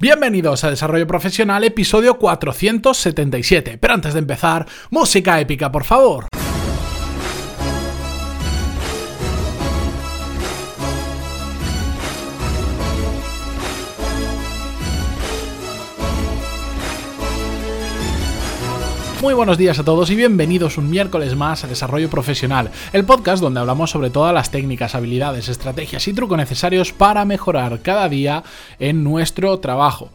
Bienvenidos a Desarrollo Profesional, episodio 477. Pero antes de empezar, música épica, por favor. Muy buenos días a todos y bienvenidos un miércoles más a Desarrollo Profesional, el podcast donde hablamos sobre todas las técnicas, habilidades, estrategias y trucos necesarios para mejorar cada día en nuestro trabajo.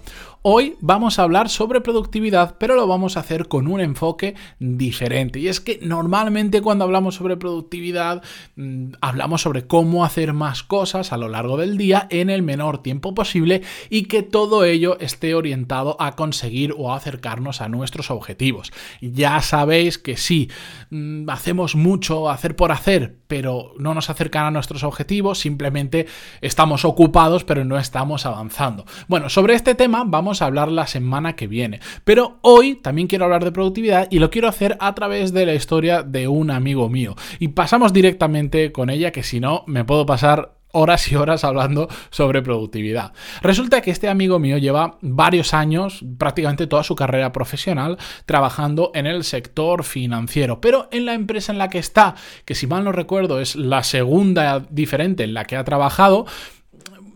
Hoy vamos a hablar sobre productividad, pero lo vamos a hacer con un enfoque diferente. Y es que normalmente cuando hablamos sobre productividad, mm, hablamos sobre cómo hacer más cosas a lo largo del día en el menor tiempo posible y que todo ello esté orientado a conseguir o acercarnos a nuestros objetivos. Ya sabéis que sí, mm, hacemos mucho hacer por hacer, pero no nos acercan a nuestros objetivos, simplemente estamos ocupados, pero no estamos avanzando. Bueno, sobre este tema vamos a hablar la semana que viene. Pero hoy también quiero hablar de productividad y lo quiero hacer a través de la historia de un amigo mío. Y pasamos directamente con ella, que si no, me puedo pasar horas y horas hablando sobre productividad. Resulta que este amigo mío lleva varios años, prácticamente toda su carrera profesional, trabajando en el sector financiero, pero en la empresa en la que está, que si mal no recuerdo es la segunda diferente en la que ha trabajado,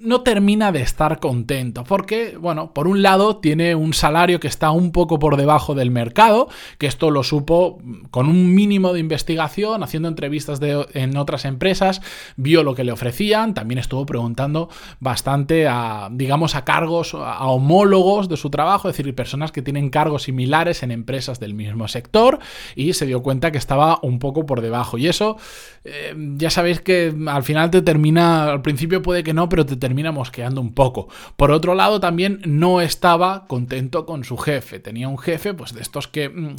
no termina de estar contento, porque, bueno, por un lado tiene un salario que está un poco por debajo del mercado, que esto lo supo con un mínimo de investigación, haciendo entrevistas en otras empresas, vio lo que le ofrecían, también estuvo preguntando bastante a, digamos, a cargos, a homólogos de su trabajo, es decir, personas que tienen cargos similares en empresas del mismo sector, y se dio cuenta que estaba un poco por debajo. Y eso, eh, ya sabéis que al final te termina, al principio puede que no, pero te termina termina mosqueando un poco. Por otro lado, también no estaba contento con su jefe. Tenía un jefe, pues de estos que, mm,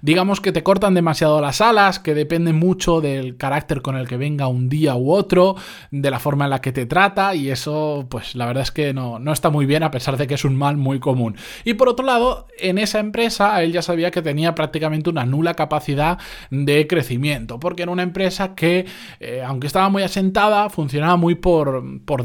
digamos que te cortan demasiado las alas, que depende mucho del carácter con el que venga un día u otro, de la forma en la que te trata, y eso, pues la verdad es que no, no está muy bien, a pesar de que es un mal muy común. Y por otro lado, en esa empresa, él ya sabía que tenía prácticamente una nula capacidad de crecimiento, porque era una empresa que, eh, aunque estaba muy asentada, funcionaba muy por, por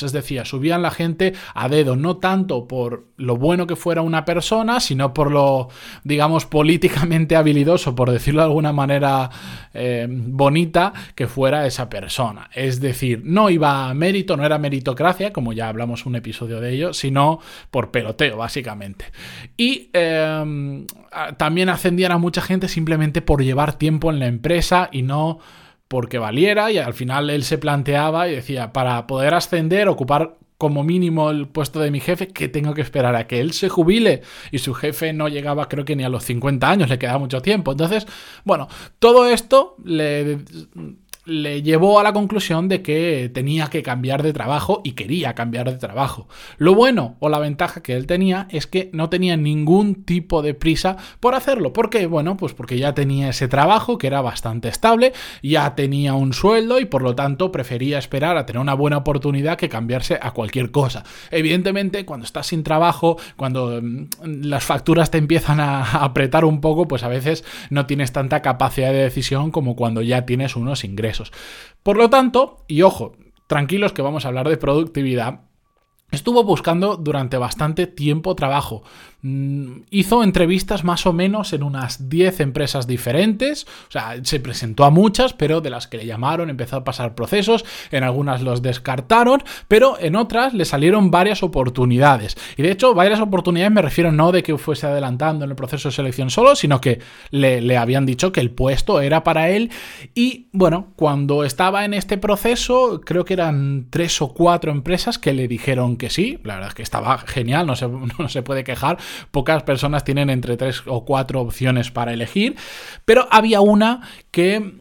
es decir, subían la gente a dedo, no tanto por lo bueno que fuera una persona, sino por lo, digamos, políticamente habilidoso, por decirlo de alguna manera eh, bonita, que fuera esa persona. Es decir, no iba a mérito, no era meritocracia, como ya hablamos un episodio de ello, sino por peloteo, básicamente. Y eh, también ascendían a mucha gente simplemente por llevar tiempo en la empresa y no porque valiera y al final él se planteaba y decía, para poder ascender, ocupar como mínimo el puesto de mi jefe, que tengo que esperar a que él se jubile y su jefe no llegaba creo que ni a los 50 años, le queda mucho tiempo. Entonces, bueno, todo esto le le llevó a la conclusión de que tenía que cambiar de trabajo y quería cambiar de trabajo. Lo bueno o la ventaja que él tenía es que no tenía ningún tipo de prisa por hacerlo. ¿Por qué? Bueno, pues porque ya tenía ese trabajo que era bastante estable, ya tenía un sueldo y por lo tanto prefería esperar a tener una buena oportunidad que cambiarse a cualquier cosa. Evidentemente, cuando estás sin trabajo, cuando mm, las facturas te empiezan a apretar un poco, pues a veces no tienes tanta capacidad de decisión como cuando ya tienes unos ingresos. Por lo tanto, y ojo, tranquilos que vamos a hablar de productividad, Estuvo buscando durante bastante tiempo trabajo. Mm, hizo entrevistas más o menos en unas 10 empresas diferentes. O sea, se presentó a muchas, pero de las que le llamaron empezó a pasar procesos. En algunas los descartaron, pero en otras le salieron varias oportunidades. Y de hecho, varias oportunidades me refiero no de que fuese adelantando en el proceso de selección solo, sino que le, le habían dicho que el puesto era para él. Y bueno, cuando estaba en este proceso, creo que eran tres o cuatro empresas que le dijeron que sí, la verdad es que estaba genial, no se, no se puede quejar, pocas personas tienen entre tres o cuatro opciones para elegir, pero había una que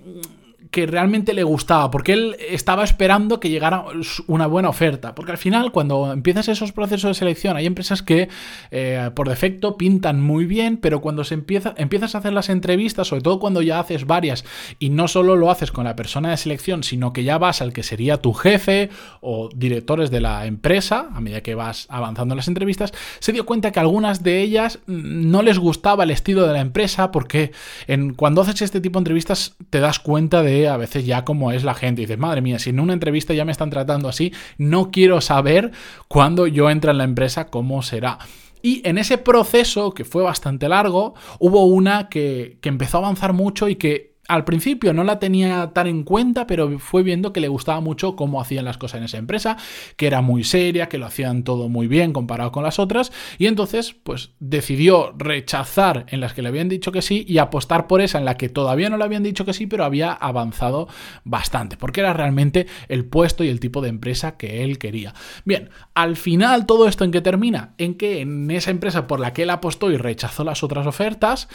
que realmente le gustaba, porque él estaba esperando que llegara una buena oferta. Porque al final, cuando empiezas esos procesos de selección, hay empresas que eh, por defecto pintan muy bien, pero cuando se empieza, empiezas a hacer las entrevistas, sobre todo cuando ya haces varias, y no solo lo haces con la persona de selección, sino que ya vas al que sería tu jefe o directores de la empresa, a medida que vas avanzando en las entrevistas, se dio cuenta que algunas de ellas no les gustaba el estilo de la empresa, porque en, cuando haces este tipo de entrevistas te das cuenta de a veces ya cómo es la gente. Y dices, madre mía, si en una entrevista ya me están tratando así, no quiero saber cuando yo entre en la empresa cómo será. Y en ese proceso, que fue bastante largo, hubo una que, que empezó a avanzar mucho y que al principio no la tenía tan en cuenta, pero fue viendo que le gustaba mucho cómo hacían las cosas en esa empresa, que era muy seria, que lo hacían todo muy bien comparado con las otras, y entonces pues decidió rechazar en las que le habían dicho que sí y apostar por esa en la que todavía no le habían dicho que sí, pero había avanzado bastante, porque era realmente el puesto y el tipo de empresa que él quería. Bien, al final todo esto en qué termina? En que en esa empresa por la que él apostó y rechazó las otras ofertas,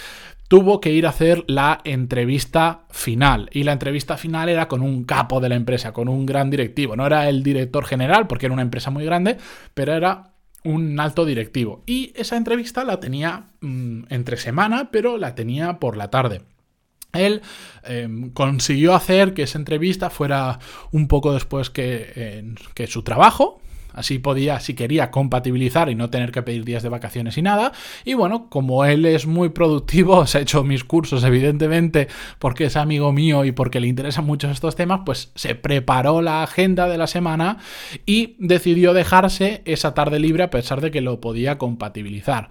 tuvo que ir a hacer la entrevista final. Y la entrevista final era con un capo de la empresa, con un gran directivo. No era el director general, porque era una empresa muy grande, pero era un alto directivo. Y esa entrevista la tenía mm, entre semana, pero la tenía por la tarde. Él em, consiguió hacer que esa entrevista fuera un poco después que, que su trabajo, Así podía, si quería, compatibilizar y no tener que pedir días de vacaciones y nada. Y bueno, como él es muy productivo, se ha hecho mis cursos, evidentemente, porque es amigo mío y porque le interesan mucho estos temas, pues se preparó la agenda de la semana y decidió dejarse esa tarde libre a pesar de que lo podía compatibilizar.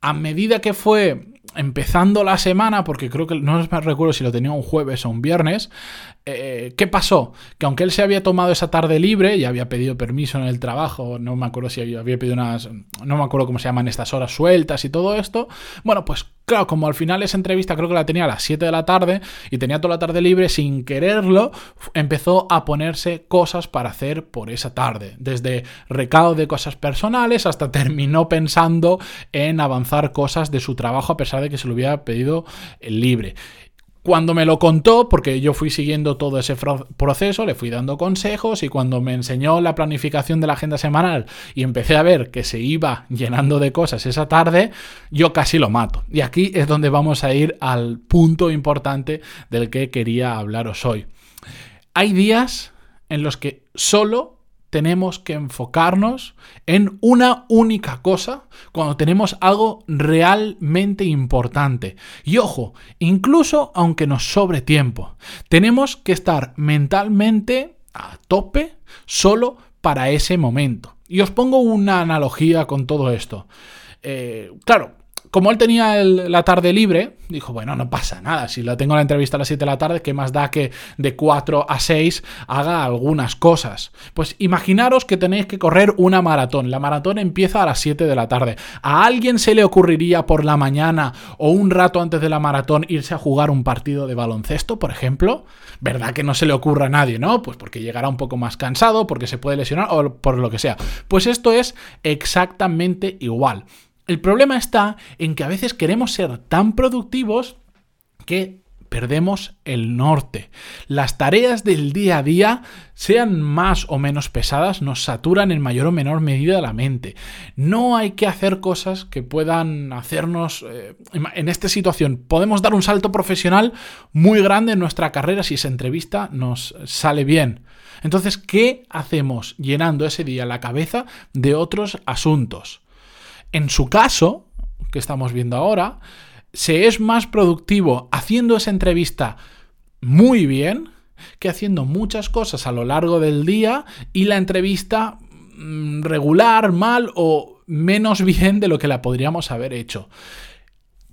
A medida que fue empezando la semana, porque creo que no me recuerdo si lo tenía un jueves o un viernes, eh, ¿qué pasó? Que aunque él se había tomado esa tarde libre y había pedido permiso en el trabajo, no me acuerdo si había pedido unas, no me acuerdo cómo se llaman estas horas sueltas y todo esto, bueno, pues claro, como al final esa entrevista creo que la tenía a las 7 de la tarde y tenía toda la tarde libre, sin quererlo, empezó a ponerse cosas para hacer por esa tarde, desde recado de cosas personales hasta terminó pensando en avanzar cosas de su trabajo a pesar de que se lo hubiera pedido libre. Cuando me lo contó, porque yo fui siguiendo todo ese proceso, le fui dando consejos y cuando me enseñó la planificación de la agenda semanal y empecé a ver que se iba llenando de cosas esa tarde, yo casi lo mato. Y aquí es donde vamos a ir al punto importante del que quería hablaros hoy. Hay días en los que solo tenemos que enfocarnos en una única cosa cuando tenemos algo realmente importante. Y ojo, incluso aunque nos sobre tiempo, tenemos que estar mentalmente a tope solo para ese momento. Y os pongo una analogía con todo esto. Eh, claro, como él tenía la tarde libre, dijo, bueno, no pasa nada, si la tengo la entrevista a las 7 de la tarde, ¿qué más da que de 4 a 6 haga algunas cosas? Pues imaginaros que tenéis que correr una maratón, la maratón empieza a las 7 de la tarde. ¿A alguien se le ocurriría por la mañana o un rato antes de la maratón irse a jugar un partido de baloncesto, por ejemplo? ¿Verdad que no se le ocurra a nadie, no? Pues porque llegará un poco más cansado, porque se puede lesionar o por lo que sea. Pues esto es exactamente igual. El problema está en que a veces queremos ser tan productivos que perdemos el norte. Las tareas del día a día, sean más o menos pesadas, nos saturan en mayor o menor medida la mente. No hay que hacer cosas que puedan hacernos... Eh, en esta situación podemos dar un salto profesional muy grande en nuestra carrera si esa entrevista nos sale bien. Entonces, ¿qué hacemos llenando ese día la cabeza de otros asuntos? En su caso, que estamos viendo ahora, se es más productivo haciendo esa entrevista muy bien que haciendo muchas cosas a lo largo del día y la entrevista mm, regular, mal o menos bien de lo que la podríamos haber hecho.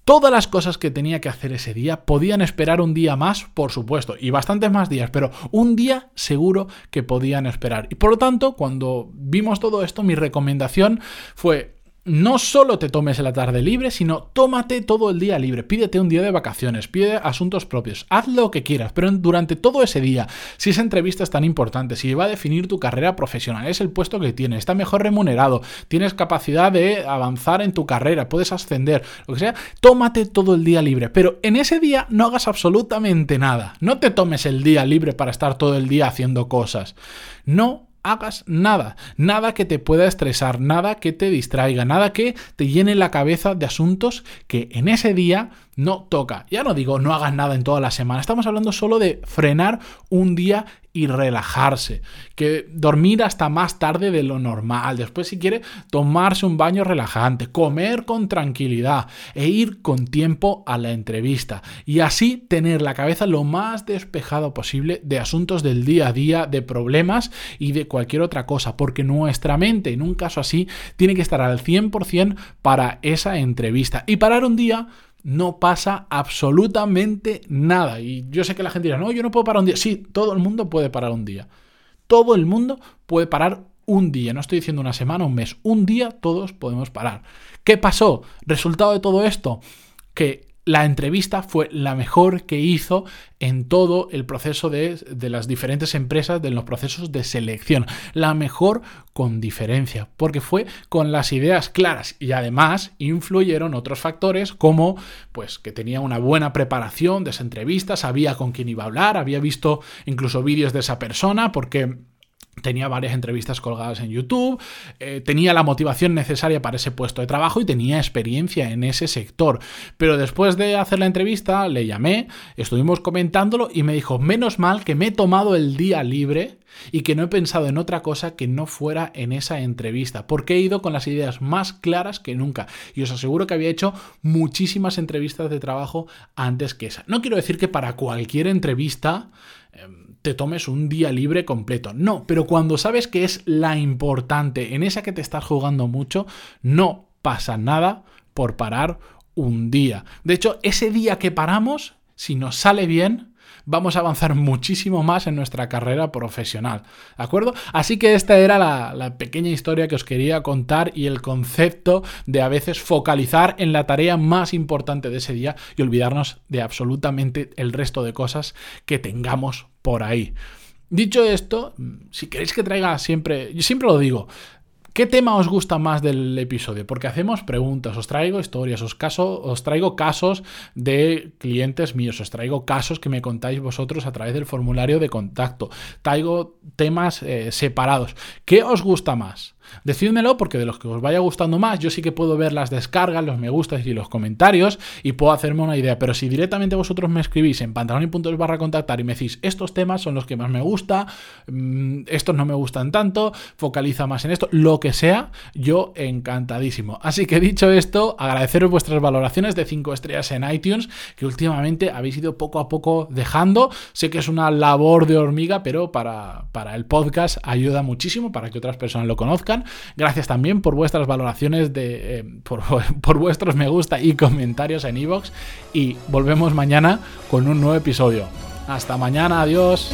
Todas las cosas que tenía que hacer ese día podían esperar un día más, por supuesto, y bastantes más días, pero un día seguro que podían esperar. Y por lo tanto, cuando vimos todo esto, mi recomendación fue no solo te tomes la tarde libre, sino tómate todo el día libre. Pídete un día de vacaciones, pide asuntos propios, haz lo que quieras, pero durante todo ese día, si esa entrevista es tan importante, si va a definir tu carrera profesional, es el puesto que tienes, está mejor remunerado, tienes capacidad de avanzar en tu carrera, puedes ascender, lo que sea, tómate todo el día libre, pero en ese día no hagas absolutamente nada. No te tomes el día libre para estar todo el día haciendo cosas. No hagas nada, nada que te pueda estresar, nada que te distraiga, nada que te llene la cabeza de asuntos que en ese día no toca. Ya no digo no hagas nada en toda la semana, estamos hablando solo de frenar un día y relajarse, que dormir hasta más tarde de lo normal, después si quiere tomarse un baño relajante, comer con tranquilidad e ir con tiempo a la entrevista y así tener la cabeza lo más despejado posible de asuntos del día a día, de problemas y de cualquier otra cosa, porque nuestra mente en un caso así tiene que estar al 100% para esa entrevista. Y parar un día no pasa absolutamente nada. Y yo sé que la gente dirá, no, yo no puedo parar un día. Sí, todo el mundo puede parar un día. Todo el mundo puede parar un día. No estoy diciendo una semana, un mes. Un día todos podemos parar. ¿Qué pasó? Resultado de todo esto, que la entrevista fue la mejor que hizo en todo el proceso de, las diferentes empresas, de los procesos de selección. La mejor con diferencia, porque fue con las ideas claras y además influyeron otros factores como pues que tenía una buena preparación de esa entrevista, sabía con quién iba a hablar, había visto incluso vídeos de esa persona, porque Tenía varias entrevistas colgadas en YouTube, eh, tenía la motivación necesaria para ese puesto de trabajo y tenía experiencia en ese sector. Pero después de hacer la entrevista, le llamé, estuvimos comentándolo y me dijo, menos mal que me he tomado el día libre y que no he pensado en otra cosa que no fuera en esa entrevista, porque he ido con las ideas más claras que nunca. Y os aseguro que había hecho muchísimas entrevistas de trabajo antes que esa. No quiero decir que para cualquier entrevista em, te tomes un día libre completo. No, pero cuando sabes que es la importante, en esa que te estás jugando mucho, no pasa nada por parar un día. De hecho, ese día que paramos, si nos sale bien, vamos a avanzar muchísimo más en nuestra carrera profesional. ¿De acuerdo? Así que esta era la, pequeña historia que os quería contar y el concepto de a veces focalizar en la tarea más importante de ese día y olvidarnos de absolutamente el resto de cosas que tengamos por ahí. Dicho esto, si queréis que traiga siempre, yo siempre lo digo, ¿Qué tema os gusta más del episodio? Porque hacemos preguntas, os traigo historias, os, caso, os traigo casos de clientes míos, os traigo casos que me contáis vosotros a través del formulario de contacto, traigo temas eh, separados. ¿Qué os gusta más? Decídmelo porque de los que os vaya gustando más, yo sí que puedo ver las descargas, los me gustas y los comentarios y puedo hacerme una idea. Pero si directamente vosotros me escribís en pantalón barra contactar y me decís estos temas son los que más me gusta, mm, estos no me gustan tanto, focaliza más en esto, lo que sea, yo encantadísimo. Así que dicho esto, agradeceros vuestras valoraciones de 5 estrellas en iTunes, que últimamente habéis ido poco a poco dejando. Sé que es una labor de hormiga, pero para, para el podcast ayuda muchísimo para que otras personas lo conozcan. Gracias también por vuestras valoraciones, de, eh, por, vuestros me gusta y comentarios en iVoox. y volvemos mañana con un nuevo episodio. Hasta mañana, adiós.